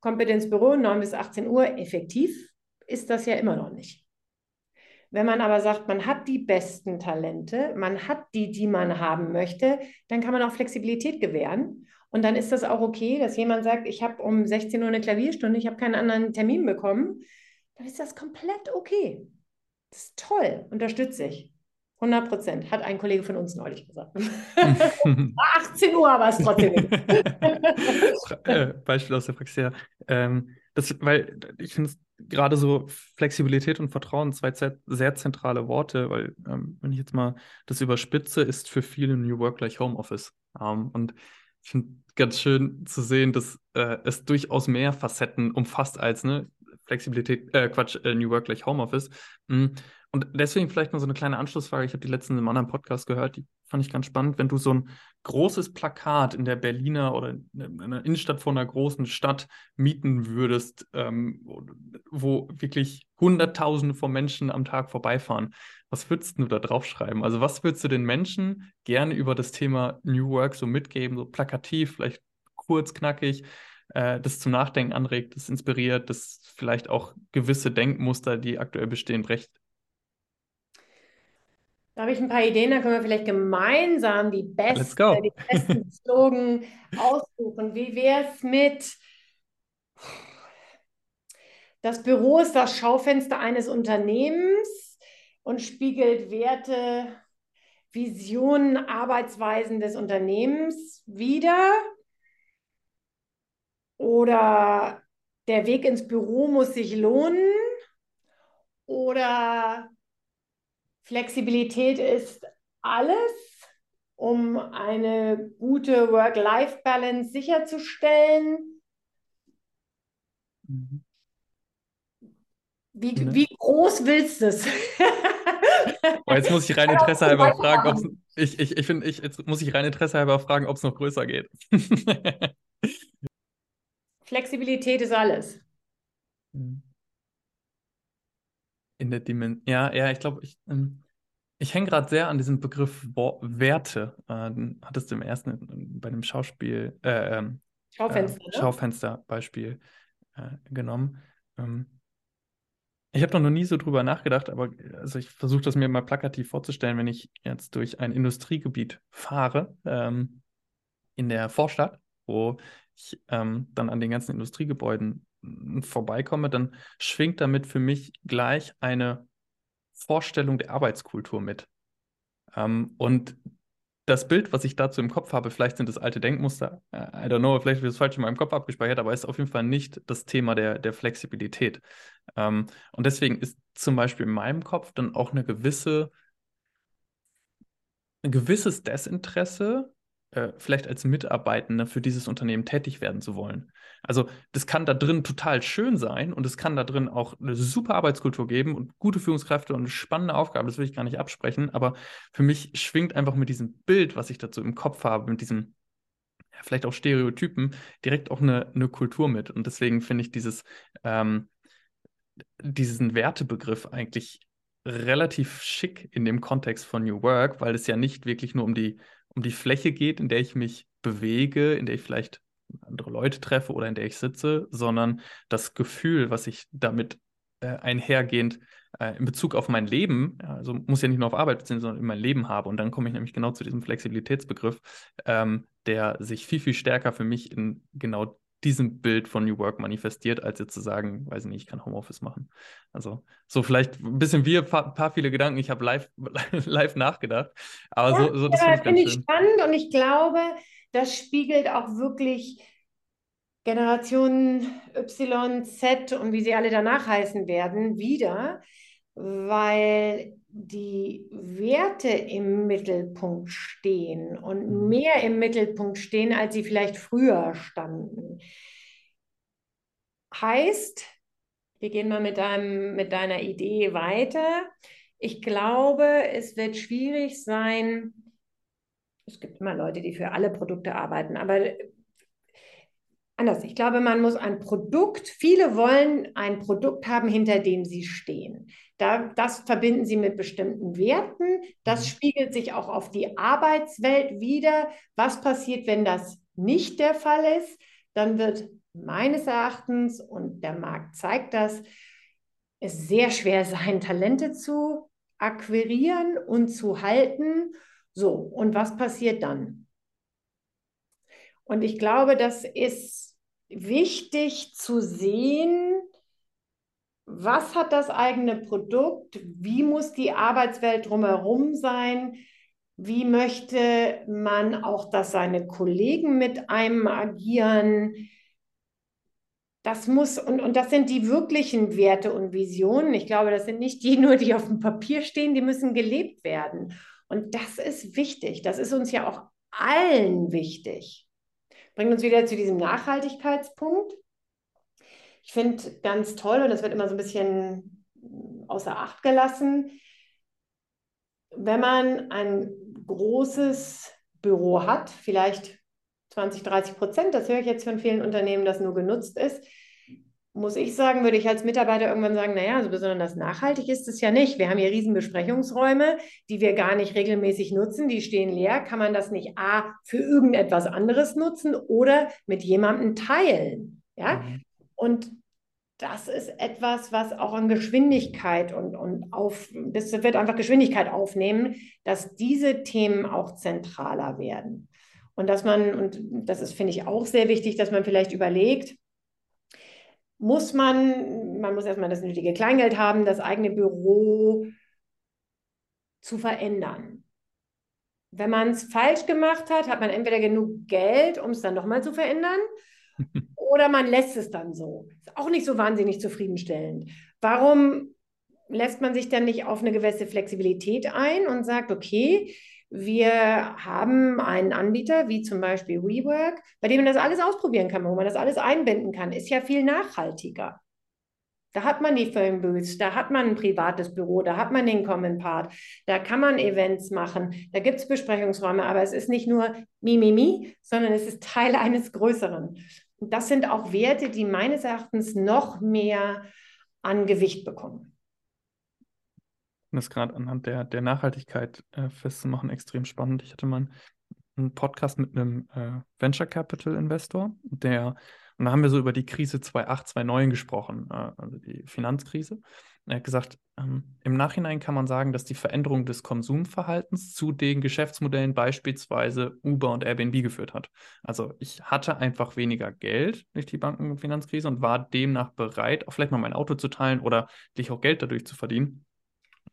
Kompetenzbüro 9 bis 18 Uhr, effektiv ist das ja immer noch nicht. Wenn man aber sagt, man hat die besten Talente, man hat die, die man haben möchte, dann kann man auch Flexibilität gewähren. Und dann ist das auch okay, dass jemand sagt, ich habe um 16 Uhr eine Klavierstunde, ich habe keinen anderen Termin bekommen. Dann ist das komplett okay. Das ist toll, unterstütze ich. 100 Prozent, hat ein Kollege von uns neulich gesagt. 18 Uhr, aber es trotzdem. Äh, Beispiel aus der Praxis, ja. Ähm, das, weil ich finde es gerade so Flexibilität und Vertrauen zwei sehr zentrale Worte, weil ähm, wenn ich jetzt mal das überspitze, ist für viele New Work gleich Homeoffice. Ähm, und ich finde ganz schön zu sehen, dass äh, es durchaus mehr Facetten umfasst als ne, Flexibilität, äh, Quatsch, äh, New Work gleich Homeoffice. Mhm. Und deswegen vielleicht mal so eine kleine Anschlussfrage. Ich habe die letzten im anderen Podcast gehört, die fand ich ganz spannend. Wenn du so ein großes Plakat in der Berliner oder in einer Innenstadt von einer großen Stadt mieten würdest, ähm, wo wirklich Hunderttausende von Menschen am Tag vorbeifahren, was würdest du da draufschreiben? Also was würdest du den Menschen gerne über das Thema New Work so mitgeben, so plakativ, vielleicht kurz, knackig, äh, das zum Nachdenken anregt, das inspiriert, das vielleicht auch gewisse Denkmuster, die aktuell bestehen, brecht? Da habe ich ein paar Ideen, dann können wir vielleicht gemeinsam die, best, die besten Slogan aussuchen. Wie wäre es mit das Büro ist das Schaufenster eines Unternehmens und spiegelt Werte, Visionen, Arbeitsweisen des Unternehmens wider. Oder der Weg ins Büro muss sich lohnen. Oder Flexibilität ist alles, um eine gute Work-Life-Balance sicherzustellen. Mhm. Wie, ne? wie groß willst du es? oh, jetzt muss ich rein Interesse halber fragen, ob ich, ich, ich finde, ich, jetzt muss ich rein Interesse halber fragen, ob es noch größer geht. Flexibilität ist alles. Mhm in der Dimension. Ja, ja, ich glaube, ich, ähm, ich hänge gerade sehr an diesem Begriff Wo Werte. Äh, hattest du im ersten äh, bei dem Schauspiel, äh, ähm, Schaufenster, äh, Schaufensterbeispiel äh, genommen. Ähm, ich habe noch nie so drüber nachgedacht, aber also ich versuche das mir mal plakativ vorzustellen, wenn ich jetzt durch ein Industriegebiet fahre ähm, in der Vorstadt, wo ich ähm, dann an den ganzen Industriegebäuden vorbeikomme, dann schwingt damit für mich gleich eine Vorstellung der Arbeitskultur mit. Ähm, und das Bild, was ich dazu im Kopf habe, vielleicht sind es alte Denkmuster, äh, I don't know, vielleicht wird es falsch in meinem Kopf abgespeichert, aber ist auf jeden Fall nicht das Thema der, der Flexibilität. Ähm, und deswegen ist zum Beispiel in meinem Kopf dann auch eine gewisse, ein gewisses Desinteresse äh, vielleicht als Mitarbeitender für dieses Unternehmen tätig werden zu wollen. Also das kann da drin total schön sein und es kann da drin auch eine super Arbeitskultur geben und gute Führungskräfte und spannende Aufgabe, das will ich gar nicht absprechen, aber für mich schwingt einfach mit diesem Bild, was ich dazu im Kopf habe, mit diesem vielleicht auch Stereotypen, direkt auch eine, eine Kultur mit. Und deswegen finde ich dieses, ähm, diesen Wertebegriff eigentlich relativ schick in dem Kontext von New Work, weil es ja nicht wirklich nur um die um die Fläche geht, in der ich mich bewege, in der ich vielleicht andere Leute treffe oder in der ich sitze, sondern das Gefühl, was ich damit äh, einhergehend äh, in Bezug auf mein Leben, also muss ja nicht nur auf Arbeit beziehen, sondern in mein Leben habe. Und dann komme ich nämlich genau zu diesem Flexibilitätsbegriff, ähm, der sich viel, viel stärker für mich in genau diesem Bild von New Work manifestiert, als jetzt zu sagen, weiß ich nicht, ich kann Homeoffice machen. Also so vielleicht ein bisschen wir, ein paar, paar, viele Gedanken, ich habe live, live nachgedacht. Aber ja, so, so das ja, finde ich schön. spannend und ich glaube, das spiegelt auch wirklich Generation Y, Z und wie sie alle danach heißen werden, wieder, weil die Werte im Mittelpunkt stehen und mhm. mehr im Mittelpunkt stehen, als sie vielleicht früher standen. Heißt, wir gehen mal mit, deinem, mit deiner Idee weiter. Ich glaube, es wird schwierig sein. Es gibt immer Leute, die für alle Produkte arbeiten, aber anders. Ich glaube, man muss ein Produkt, viele wollen ein Produkt haben, hinter dem sie stehen. Da, das verbinden sie mit bestimmten Werten. Das mhm. spiegelt sich auch auf die Arbeitswelt wieder. Was passiert, wenn das nicht der Fall ist? Dann wird meines Erachtens, und der Markt zeigt das, es sehr schwer sein, Talente zu akquirieren und zu halten. So, und was passiert dann? Und ich glaube, das ist wichtig zu sehen, was hat das eigene Produkt, wie muss die Arbeitswelt drumherum sein, wie möchte man auch, dass seine Kollegen mit einem agieren. Das muss, und, und das sind die wirklichen Werte und Visionen. Ich glaube, das sind nicht die nur, die auf dem Papier stehen, die müssen gelebt werden. Und das ist wichtig. Das ist uns ja auch allen wichtig. Bringt uns wieder zu diesem Nachhaltigkeitspunkt. Ich finde ganz toll, und das wird immer so ein bisschen außer Acht gelassen, wenn man ein großes Büro hat, vielleicht 20, 30 Prozent, das höre ich jetzt von vielen Unternehmen, das nur genutzt ist, muss ich sagen, würde ich als Mitarbeiter irgendwann sagen, naja, so besonders nachhaltig ist es ja nicht. Wir haben hier riesen Besprechungsräume, die wir gar nicht regelmäßig nutzen, die stehen leer. Kann man das nicht A für irgendetwas anderes nutzen oder mit jemandem teilen? Ja. Und das ist etwas, was auch an Geschwindigkeit und, und auf, das wird einfach Geschwindigkeit aufnehmen, dass diese Themen auch zentraler werden. Und dass man, und das ist, finde ich, auch sehr wichtig, dass man vielleicht überlegt, muss man, man muss erstmal das nötige Kleingeld haben, das eigene Büro zu verändern. Wenn man es falsch gemacht hat, hat man entweder genug Geld, um es dann nochmal zu verändern, oder man lässt es dann so. Ist auch nicht so wahnsinnig zufriedenstellend. Warum lässt man sich dann nicht auf eine gewisse Flexibilität ein und sagt, okay, wir haben einen Anbieter wie zum Beispiel WeWork, bei dem man das alles ausprobieren kann, wo man das alles einbinden kann, ist ja viel nachhaltiger. Da hat man die Phone Booths, da hat man ein privates Büro, da hat man den Common Part, da kann man Events machen, da gibt es Besprechungsräume, aber es ist nicht nur mi, mi, mi, sondern es ist Teil eines Größeren. Das sind auch Werte, die meines Erachtens noch mehr an Gewicht bekommen. Das gerade anhand der, der Nachhaltigkeit äh, festzumachen, extrem spannend. Ich hatte mal einen Podcast mit einem äh, Venture Capital Investor, der, und da haben wir so über die Krise 2008, 2009 gesprochen, äh, also die Finanzkrise. Er hat gesagt, ähm, im Nachhinein kann man sagen, dass die Veränderung des Konsumverhaltens zu den Geschäftsmodellen beispielsweise Uber und Airbnb geführt hat. Also ich hatte einfach weniger Geld durch die Banken- und Finanzkrise und war demnach bereit, auch vielleicht mal mein Auto zu teilen oder dich auch Geld dadurch zu verdienen.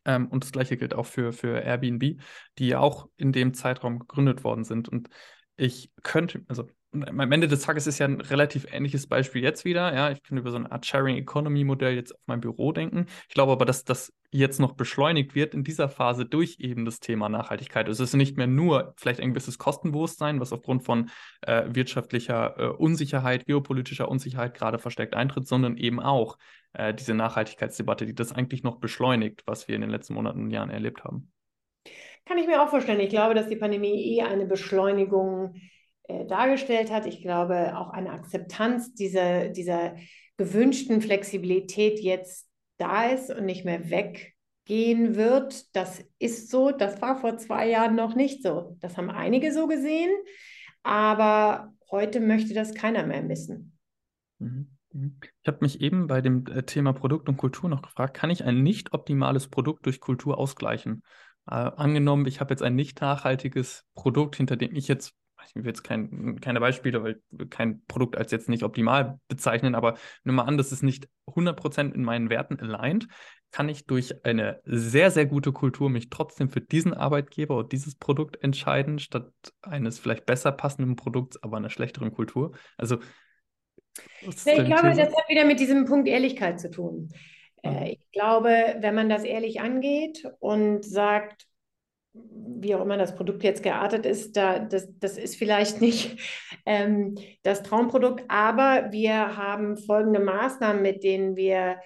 Ähm, und das gleiche gilt auch für, für Airbnb, die ja auch in dem Zeitraum gegründet worden sind. Und ich könnte, also am Ende des Tages ist ja ein relativ ähnliches Beispiel jetzt wieder. Ja, ich kann über so eine Art Sharing Economy Modell jetzt auf mein Büro denken. Ich glaube aber, dass das jetzt noch beschleunigt wird in dieser Phase durch eben das Thema Nachhaltigkeit. Also es ist nicht mehr nur vielleicht ein gewisses Kostenbewusstsein, was aufgrund von äh, wirtschaftlicher äh, Unsicherheit, geopolitischer Unsicherheit gerade verstärkt eintritt, sondern eben auch äh, diese Nachhaltigkeitsdebatte, die das eigentlich noch beschleunigt, was wir in den letzten Monaten und Jahren erlebt haben. Kann ich mir auch vorstellen. Ich glaube, dass die Pandemie eh eine Beschleunigung äh, dargestellt hat. Ich glaube, auch eine Akzeptanz dieser, dieser gewünschten Flexibilität jetzt da ist und nicht mehr weggehen wird. Das ist so. Das war vor zwei Jahren noch nicht so. Das haben einige so gesehen. Aber heute möchte das keiner mehr missen. Mhm. Mhm. Ich habe mich eben bei dem äh, Thema Produkt und Kultur noch gefragt, kann ich ein nicht optimales Produkt durch Kultur ausgleichen? Äh, angenommen, ich habe jetzt ein nicht nachhaltiges Produkt, hinter dem ich jetzt ich will jetzt kein, keine Beispiele, weil kein Produkt als jetzt nicht optimal bezeichnen, aber nimm mal an, das ist nicht 100% in meinen Werten aligned, kann ich durch eine sehr, sehr gute Kultur mich trotzdem für diesen Arbeitgeber oder dieses Produkt entscheiden, statt eines vielleicht besser passenden Produkts, aber einer schlechteren Kultur. Also ich glaube, These? das hat wieder mit diesem Punkt Ehrlichkeit zu tun. Äh, ich glaube, wenn man das ehrlich angeht und sagt, wie auch immer das Produkt jetzt geartet ist, da, das, das ist vielleicht nicht ähm, das Traumprodukt, aber wir haben folgende Maßnahmen, mit denen wir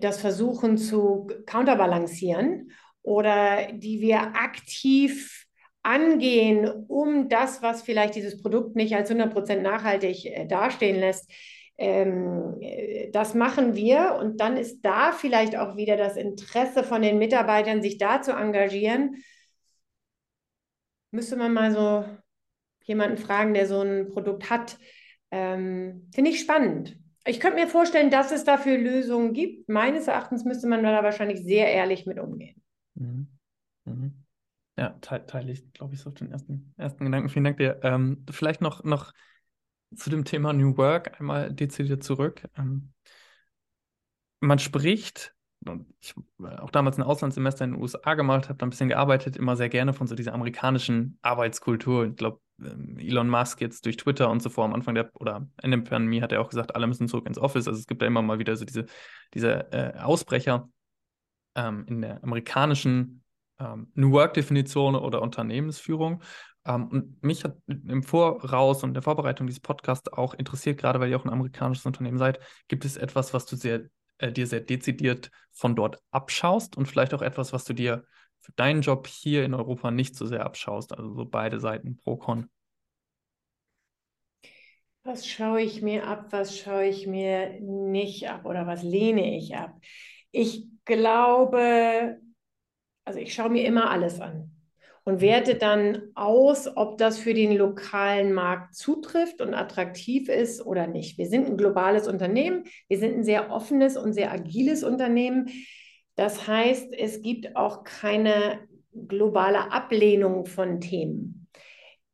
das versuchen zu counterbalancieren oder die wir aktiv angehen, um das, was vielleicht dieses Produkt nicht als 100% nachhaltig äh, dastehen lässt, ähm, äh, das machen wir und dann ist da vielleicht auch wieder das Interesse von den Mitarbeitern, sich da zu engagieren müsste man mal so jemanden fragen, der so ein Produkt hat. Ähm, Finde ich spannend. Ich könnte mir vorstellen, dass es dafür Lösungen gibt. Meines Erachtens müsste man da wahrscheinlich sehr ehrlich mit umgehen. Mhm. Mhm. Ja, teile teil ich, glaube ich, so auf den ersten, ersten Gedanken. Vielen Dank dir. Ähm, vielleicht noch, noch zu dem Thema New Work einmal dezidiert zurück. Ähm, man spricht, ich auch damals ein Auslandssemester in den USA gemacht habe, da ein bisschen gearbeitet, immer sehr gerne von so dieser amerikanischen Arbeitskultur. Ich glaube, ähm, Elon Musk jetzt durch Twitter und so vor am Anfang der oder Ende der Pandemie hat er auch gesagt, alle müssen zurück ins Office. Also es gibt ja immer mal wieder so diese, diese äh, Ausbrecher ähm, in der amerikanischen ähm, New Work-Definition oder Unternehmensführung. Ähm, und mich hat im Voraus und der Vorbereitung dieses Podcasts auch interessiert, gerade weil ihr auch ein amerikanisches Unternehmen seid, gibt es etwas, was du sehr, äh, dir sehr dezidiert von dort abschaust und vielleicht auch etwas, was du dir für deinen Job hier in Europa nicht so sehr abschaust? Also so beide Seiten pro Con. Was schaue ich mir ab, was schaue ich mir nicht ab oder was lehne ich ab? Ich glaube, also ich schaue mir immer alles an und werte dann aus, ob das für den lokalen Markt zutrifft und attraktiv ist oder nicht. Wir sind ein globales Unternehmen, wir sind ein sehr offenes und sehr agiles Unternehmen. Das heißt, es gibt auch keine globale Ablehnung von Themen.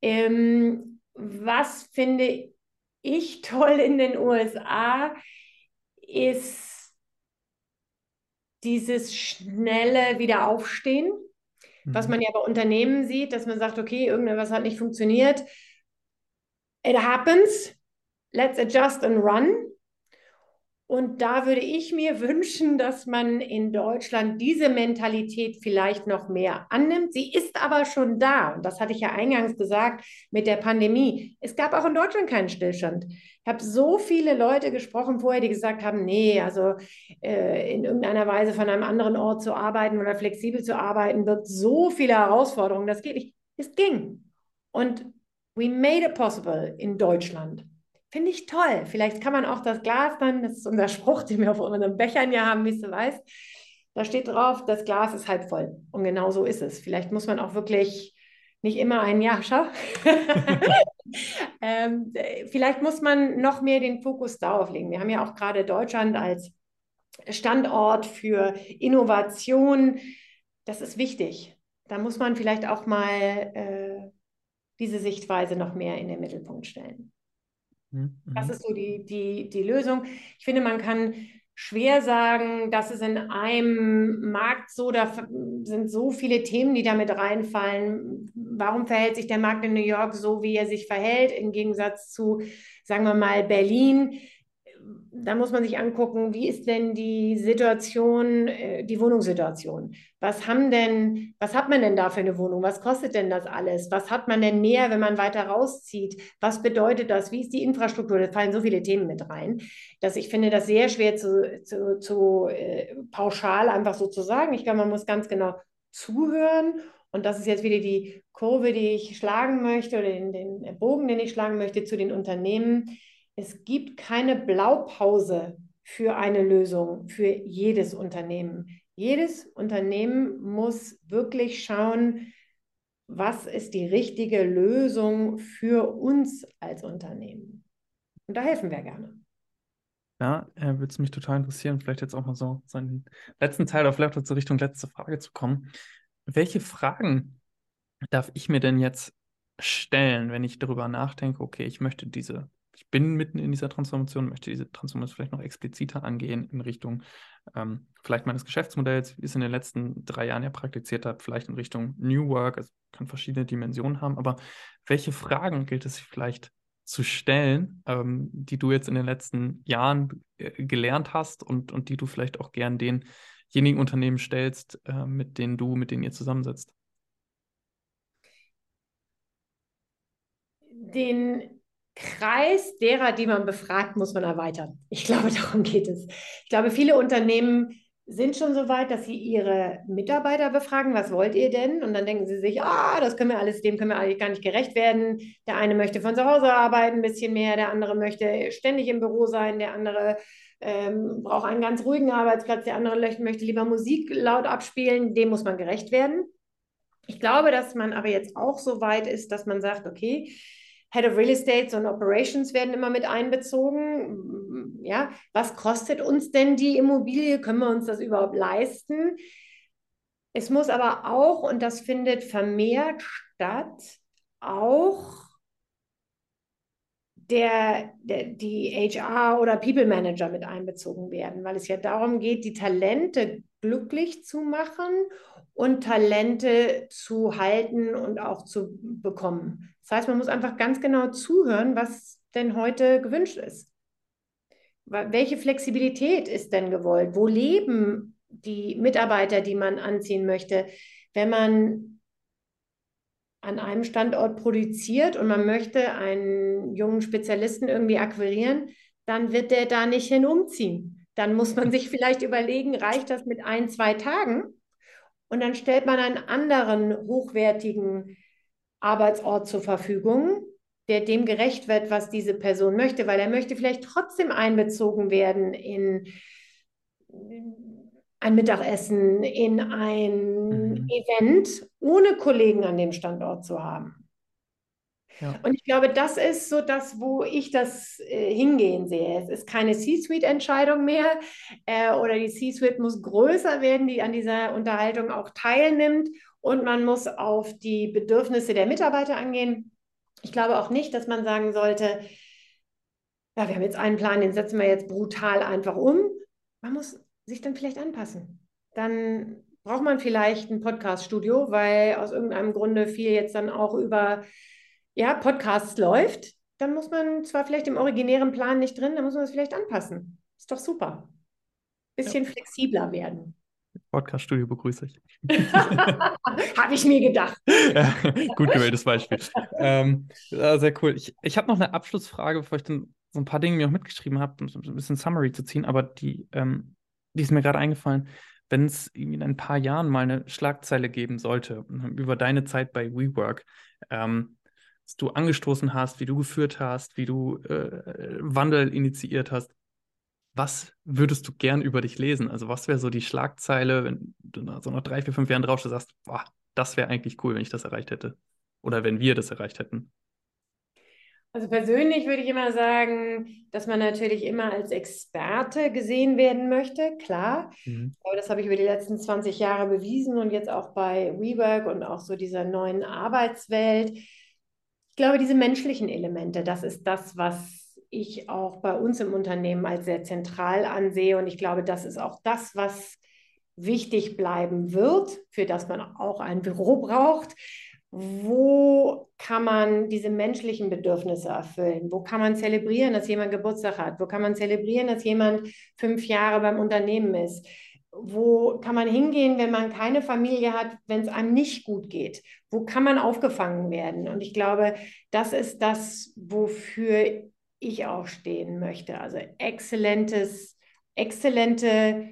Ähm, was finde ich toll in den USA, ist dieses schnelle Wiederaufstehen. Was man ja bei Unternehmen sieht, dass man sagt, okay, irgendwas hat nicht funktioniert. It happens. Let's adjust and run. Und da würde ich mir wünschen, dass man in Deutschland diese Mentalität vielleicht noch mehr annimmt. Sie ist aber schon da. Und das hatte ich ja eingangs gesagt mit der Pandemie. Es gab auch in Deutschland keinen Stillstand. Ich habe so viele Leute gesprochen vorher, die gesagt haben, nee, also äh, in irgendeiner Weise von einem anderen Ort zu arbeiten oder flexibel zu arbeiten, wird so viele Herausforderungen. Das geht nicht. Es ging. Und we made it possible in Deutschland. Finde ich toll. Vielleicht kann man auch das Glas dann, das ist unser Spruch, den wir auf unseren Bechern ja haben, wie du weißt, da steht drauf, das Glas ist halb voll. Und genau so ist es. Vielleicht muss man auch wirklich nicht immer ein Ja, schau. ähm, vielleicht muss man noch mehr den Fokus darauf legen. Wir haben ja auch gerade Deutschland als Standort für Innovation. Das ist wichtig. Da muss man vielleicht auch mal äh, diese Sichtweise noch mehr in den Mittelpunkt stellen. Mhm. Das ist so die, die, die Lösung. Ich finde, man kann schwer sagen, dass es in einem Markt so, da sind so viele Themen, die damit reinfallen. Warum verhält sich der Markt in New York so, wie er sich verhält, im Gegensatz zu, sagen wir mal, Berlin? Da muss man sich angucken, wie ist denn die Situation, äh, die Wohnungssituation? Was haben denn, was hat man denn da für eine Wohnung? Was kostet denn das alles? Was hat man denn mehr, wenn man weiter rauszieht? Was bedeutet das? Wie ist die Infrastruktur? Da fallen so viele Themen mit rein, dass ich finde, das sehr schwer zu, zu, zu äh, pauschal einfach so zu sagen. Ich glaube, man muss ganz genau zuhören und das ist jetzt wieder die Kurve, die ich schlagen möchte oder den, den Bogen, den ich schlagen möchte zu den Unternehmen es gibt keine Blaupause für eine Lösung für jedes Unternehmen. Jedes Unternehmen muss wirklich schauen, was ist die richtige Lösung für uns als Unternehmen. Und da helfen wir gerne. Ja, äh, würde es mich total interessieren, vielleicht jetzt auch mal so, so einen letzten Teil oder vielleicht zur Richtung letzte Frage zu kommen. Welche Fragen darf ich mir denn jetzt stellen, wenn ich darüber nachdenke, okay, ich möchte diese ich bin mitten in dieser Transformation, möchte diese Transformation vielleicht noch expliziter angehen in Richtung ähm, vielleicht meines Geschäftsmodells, wie ich es in den letzten drei Jahren ja praktiziert habe, vielleicht in Richtung New Work, also kann verschiedene Dimensionen haben, aber welche Fragen gilt es vielleicht zu stellen, ähm, die du jetzt in den letzten Jahren äh, gelernt hast und, und die du vielleicht auch gern denjenigen Unternehmen stellst, äh, mit denen du, mit denen ihr zusammensetzt? Den Kreis derer, die man befragt, muss man erweitern. Ich glaube, darum geht es. Ich glaube, viele Unternehmen sind schon so weit, dass sie ihre Mitarbeiter befragen, was wollt ihr denn? Und dann denken sie sich, ah, das können wir alles, dem können wir eigentlich gar nicht gerecht werden. Der eine möchte von zu Hause arbeiten, ein bisschen mehr, der andere möchte ständig im Büro sein, der andere ähm, braucht einen ganz ruhigen Arbeitsplatz, der andere möchte lieber Musik laut abspielen, dem muss man gerecht werden. Ich glaube, dass man aber jetzt auch so weit ist, dass man sagt, okay, Head of Real Estate und Operations werden immer mit einbezogen. Ja, was kostet uns denn die Immobilie? Können wir uns das überhaupt leisten? Es muss aber auch, und das findet vermehrt statt, auch der, der, die HR oder People Manager mit einbezogen werden, weil es ja darum geht, die Talente glücklich zu machen und Talente zu halten und auch zu bekommen. Das heißt, man muss einfach ganz genau zuhören, was denn heute gewünscht ist. Welche Flexibilität ist denn gewollt? Wo leben die Mitarbeiter, die man anziehen möchte? Wenn man an einem Standort produziert und man möchte einen jungen Spezialisten irgendwie akquirieren, dann wird der da nicht hin umziehen. Dann muss man sich vielleicht überlegen, reicht das mit ein, zwei Tagen? Und dann stellt man einen anderen hochwertigen Arbeitsort zur Verfügung, der dem gerecht wird, was diese Person möchte, weil er möchte vielleicht trotzdem einbezogen werden in ein Mittagessen, in ein mhm. Event, ohne Kollegen an dem Standort zu haben. Ja. Und ich glaube, das ist so das, wo ich das äh, hingehen sehe. Es ist keine C-Suite-Entscheidung mehr äh, oder die C-Suite muss größer werden, die an dieser Unterhaltung auch teilnimmt und man muss auf die Bedürfnisse der Mitarbeiter angehen. Ich glaube auch nicht, dass man sagen sollte, ja, wir haben jetzt einen Plan, den setzen wir jetzt brutal einfach um. Man muss sich dann vielleicht anpassen. Dann braucht man vielleicht ein Podcast-Studio, weil aus irgendeinem Grunde viel jetzt dann auch über ja, Podcasts läuft. Dann muss man zwar vielleicht im originären Plan nicht drin, dann muss man es vielleicht anpassen. Ist doch super. Bisschen ja. flexibler werden. Podcast-Studio begrüße ich. habe ich mir gedacht. Ja, gut gewähltes Beispiel. ähm, sehr cool. Ich, ich habe noch eine Abschlussfrage, bevor ich dann so ein paar Dinge mir auch mitgeschrieben habe, um so ein bisschen Summary zu ziehen, aber die ähm, die ist mir gerade eingefallen, wenn es in ein paar Jahren mal eine Schlagzeile geben sollte über deine Zeit bei WeWork, ähm, was du angestoßen hast, wie du geführt hast, wie du äh, Wandel initiiert hast, was würdest du gern über dich lesen? Also was wäre so die Schlagzeile, wenn du so nach drei, vier, fünf Jahren drauf sagst, boah, das wäre eigentlich cool, wenn ich das erreicht hätte. Oder wenn wir das erreicht hätten. Also persönlich würde ich immer sagen, dass man natürlich immer als Experte gesehen werden möchte, klar. Mhm. Aber das habe ich über die letzten 20 Jahre bewiesen und jetzt auch bei WeWork und auch so dieser neuen Arbeitswelt. Ich glaube, diese menschlichen Elemente, das ist das, was ich auch bei uns im Unternehmen als sehr zentral ansehe. Und ich glaube, das ist auch das, was wichtig bleiben wird, für das man auch ein Büro braucht wo kann man diese menschlichen Bedürfnisse erfüllen? Wo kann man zelebrieren, dass jemand Geburtstag hat? Wo kann man zelebrieren, dass jemand fünf Jahre beim Unternehmen ist? Wo kann man hingehen, wenn man keine Familie hat, wenn es einem nicht gut geht? Wo kann man aufgefangen werden? Und ich glaube, das ist das, wofür ich auch stehen möchte. Also exzellentes, exzellente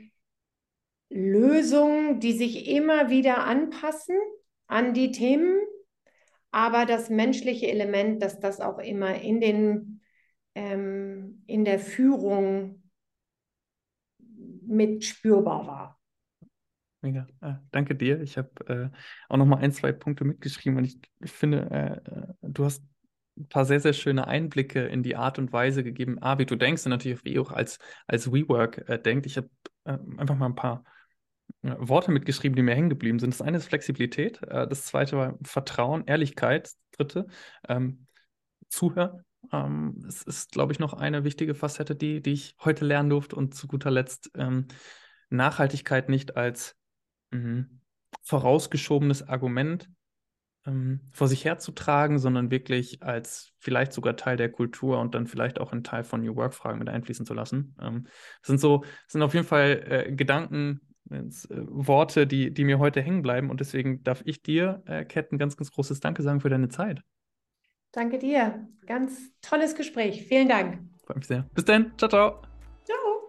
Lösungen, die sich immer wieder anpassen an die Themen, aber das menschliche Element, dass das auch immer in, den, ähm, in der Führung mit spürbar war. Mega. Äh, danke dir. Ich habe äh, auch noch mal ein, zwei Punkte mitgeschrieben und ich, ich finde, äh, äh, du hast ein paar sehr, sehr schöne Einblicke in die Art und Weise gegeben, A, wie du denkst und natürlich wie auch als, als WeWork äh, denkt. Ich habe äh, einfach mal ein paar Worte mitgeschrieben, die mir hängen geblieben sind. Das eine ist Flexibilität, äh, das zweite war Vertrauen, Ehrlichkeit, dritte ähm, Zuhören. Ähm, es ist, glaube ich, noch eine wichtige Facette, die, die ich heute lernen durfte und zu guter Letzt ähm, Nachhaltigkeit nicht als mh, vorausgeschobenes Argument ähm, vor sich herzutragen, sondern wirklich als vielleicht sogar Teil der Kultur und dann vielleicht auch ein Teil von New Work-Fragen mit einfließen zu lassen. Ähm, das sind so, das sind auf jeden Fall äh, Gedanken, äh, Worte, die, die mir heute hängen bleiben. Und deswegen darf ich dir, äh, Kat, ein ganz, ganz großes Danke sagen für deine Zeit. Danke dir. Ganz tolles Gespräch. Vielen Dank. Freue mich sehr. Bis dann. Ciao, ciao. Ciao.